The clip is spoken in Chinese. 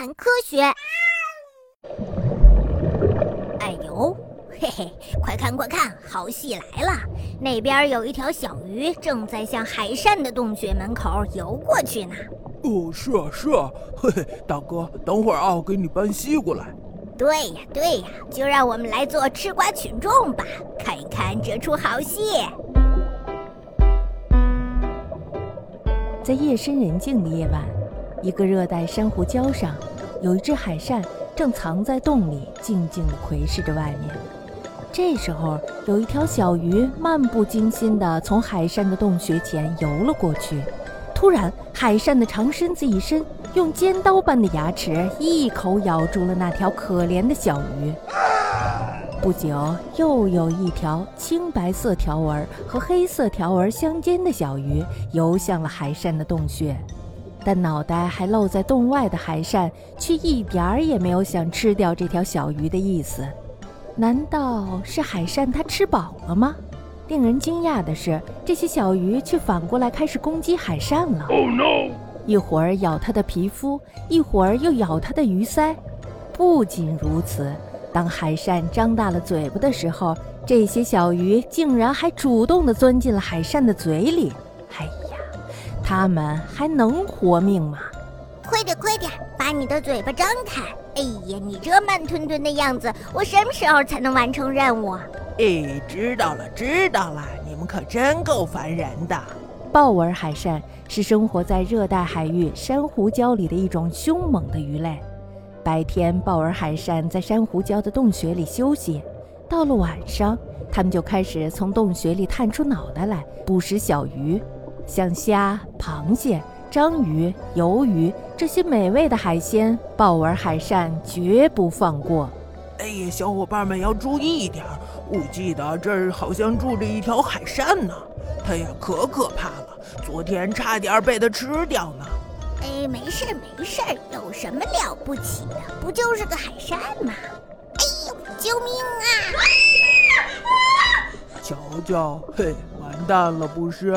看科学。哎呦，嘿嘿，快看快看，好戏来了！那边有一条小鱼正在向海扇的洞穴门口游过去呢。哦，是啊是啊，嘿嘿，大哥，等会儿啊，我给你搬西瓜来。对呀对呀，就让我们来做吃瓜群众吧，看一看这出好戏。在夜深人静的夜晚，一个热带珊瑚礁上，有一只海扇正藏在洞里，静静地窥视着外面。这时候，有一条小鱼漫不经心地从海扇的洞穴前游了过去。突然，海扇的长身子一伸，用尖刀般的牙齿一口咬住了那条可怜的小鱼。不久，又有一条青白色条纹和黑色条纹相间的小鱼游向了海扇的洞穴，但脑袋还露在洞外的海扇却一点儿也没有想吃掉这条小鱼的意思。难道是海扇它吃饱了吗？令人惊讶的是，这些小鱼却反过来开始攻击海扇了。Oh no！一会儿咬它的皮肤，一会儿又咬它的鱼鳃。不仅如此，当海扇张大了嘴巴的时候，这些小鱼竟然还主动地钻进了海扇的嘴里。哎呀，它们还能活命吗？快点快点，把你的嘴巴张开！哎呀，你这慢吞吞的样子，我什么时候才能完成任务？哎，知道了，知道了，你们可真够烦人的。豹纹海扇是生活在热带海域珊瑚礁里的一种凶猛的鱼类。白天，豹纹海扇在珊瑚礁的洞穴里休息；到了晚上，它们就开始从洞穴里探出脑袋来捕食小鱼，像虾、螃蟹、章鱼、鱿鱼这些美味的海鲜，豹纹海扇绝不放过。哎呀，小伙伴们要注意一点！我记得这儿好像住着一条海扇呢，它呀可可怕了，昨天差点被它吃掉呢。哎，没事没事，有什么了不起的？不就是个海扇吗？哎呦，救命啊！瞧瞧，嘿，完蛋了不是？